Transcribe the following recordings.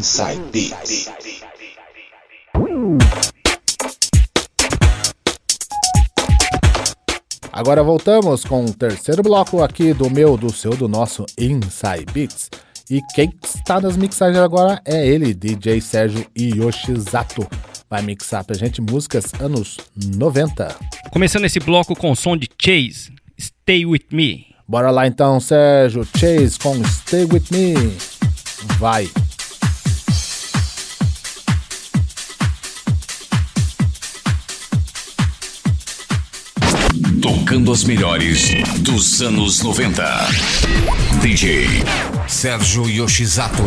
Inside Beats. Agora voltamos com o terceiro bloco aqui do meu, do seu, do nosso Inside Beats. E quem está nas mixagens agora é ele, DJ Sérgio Yoshizato. Vai mixar pra gente músicas anos 90. Começando esse bloco com o som de Chase, Stay With Me. Bora lá então, Sérgio. Chase com Stay With Me. Vai. Tocando as melhores dos anos 90. DJ Sérgio Yoshizato.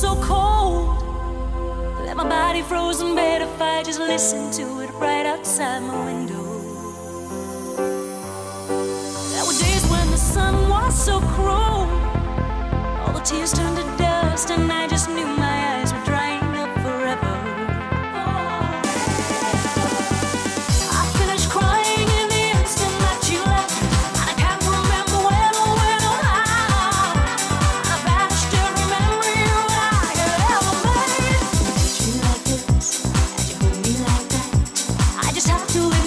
so cold. Let my body frozen bed if I just listen to it right outside my window. There were days when the sun was so cruel. All the tears turned to dust, and I just just have to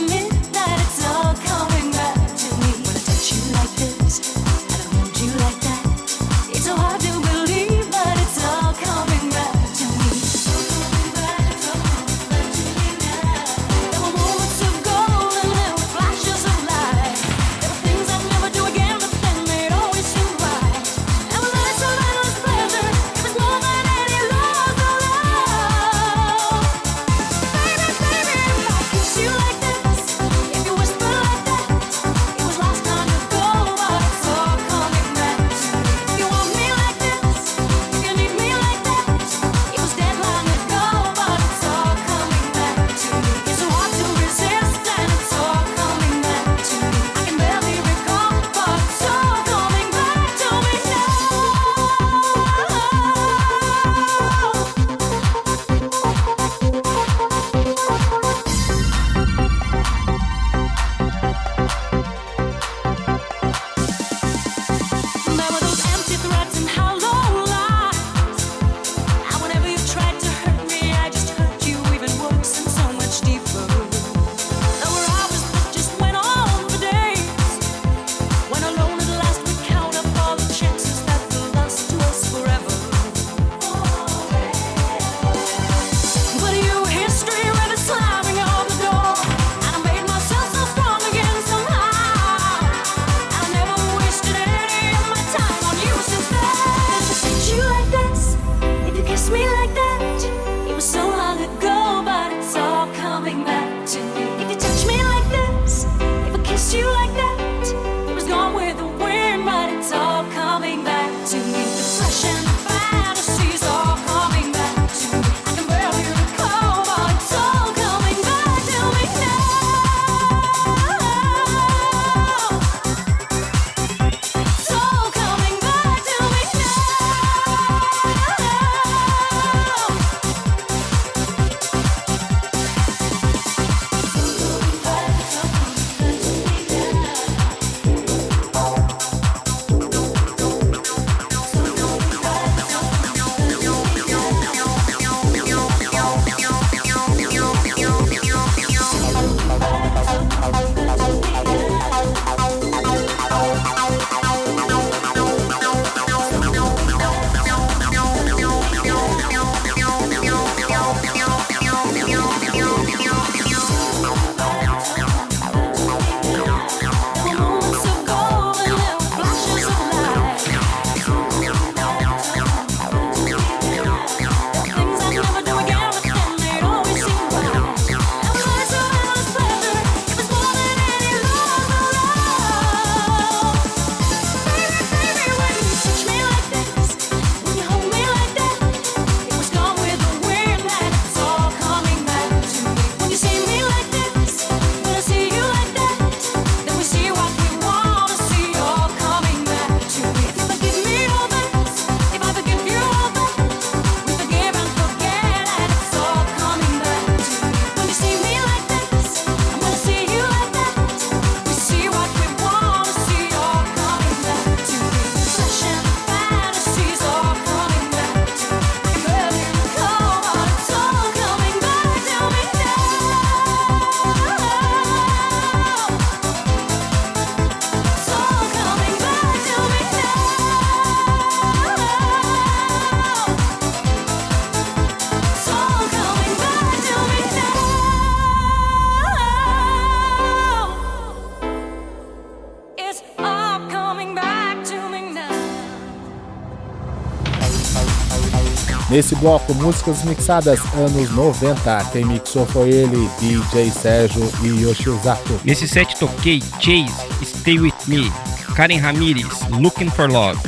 Nesse bloco, músicas mixadas anos 90. Quem mixou foi ele, DJ Sérgio e Yoshizato. Nesse set toquei Chase, Stay With Me, Karen Ramirez, Looking For Love,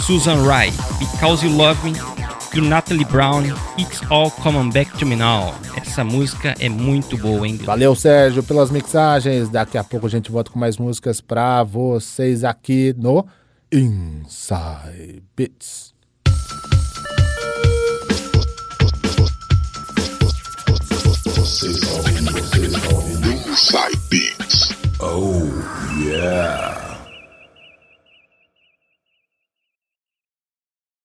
Susan Wright, Because You Love Me, e Natalie Brown, It's All Coming Back To Me Now. Essa música é muito boa, hein? Valeu, Sérgio, pelas mixagens. Daqui a pouco a gente volta com mais músicas pra vocês aqui no Inside Bits. Vocês Beats. Oh, yeah.